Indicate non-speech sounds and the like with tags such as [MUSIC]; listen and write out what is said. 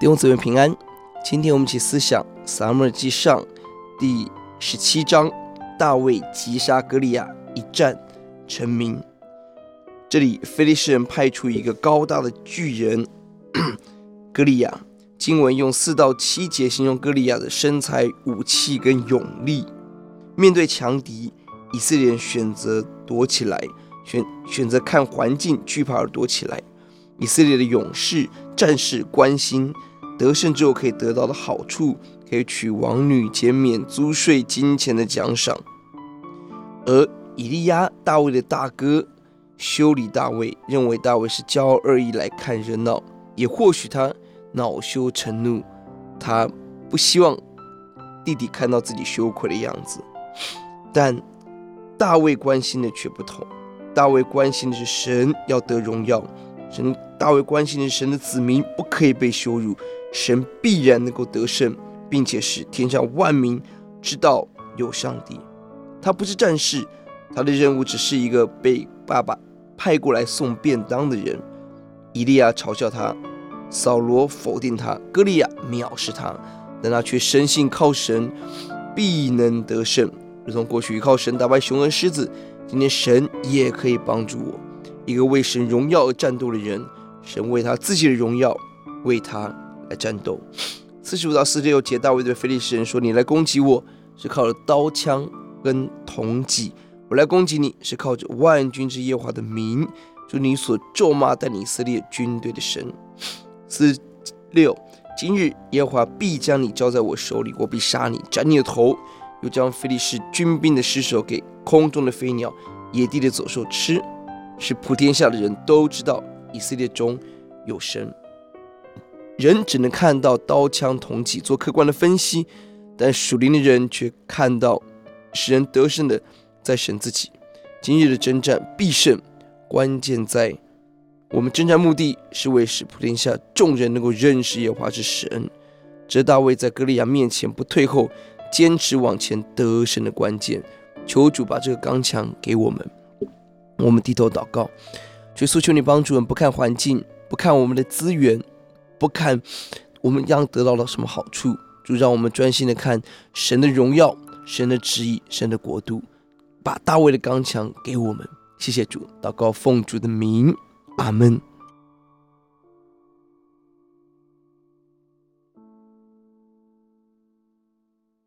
弟兄姊妹平安，今天我们一起思想撒母耳记上第十七章，大卫击杀歌利亚，一战成名。这里非利士人派出一个高大的巨人 [CLEARS THROAT] 歌利亚，经文用四到七节形容歌利亚的身材、武器跟勇力。面对强敌，以色列人选择躲起来，选选择看环境，惧怕而躲起来。以色列的勇士、战士关心得胜之后可以得到的好处，可以娶王女、减免租税、金钱的奖赏。而以利亚，大卫的大哥，修理大卫，认为大卫是骄傲恶意来看热闹，也或许他恼羞成怒，他不希望弟弟看到自己羞愧的样子。但大卫关心的却不同，大卫关心的是神要得荣耀。神大卫关心的神的子民不可以被羞辱，神必然能够得胜，并且使天下万民知道有上帝。他不是战士，他的任务只是一个被爸爸派过来送便当的人。以利亚嘲笑他，扫罗否定他，歌利亚藐视他，但他却深信靠神必能得胜，如同过去靠神打败熊和狮子，今天神也可以帮助我。一个为神荣耀而战斗的人，神为他自己的荣耀，为他来战斗。四十五到四十六节，大卫对非利士人说：“你来攻击我是靠着刀枪跟铜戟，我来攻击你是靠着万军之耶和华的名，就你所咒骂但以色列军队的神。”四六，今日耶和华必将你交在我手里，我必杀你，斩你的头，又将非利士军兵的尸首给空中的飞鸟、野地的走兽吃。使普天下的人都知道以色列中有神。人只能看到刀枪铜戟做客观的分析，但属灵的人却看到使人得胜的在神自己。今日的征战必胜，关键在我们征战目的是为使普天下众人能够认识耶和华之神。这大卫在歌利亚面前不退后，坚持往前得胜的关键。求主把这个刚强给我们。我们低头祷告，求诉求你帮助我们，不看环境，不看我们的资源，不看我们将得到了什么好处，就让我们专心的看神的荣耀、神的旨意、神的国度，把大卫的刚强给我们。谢谢主，祷告奉主的名，阿门。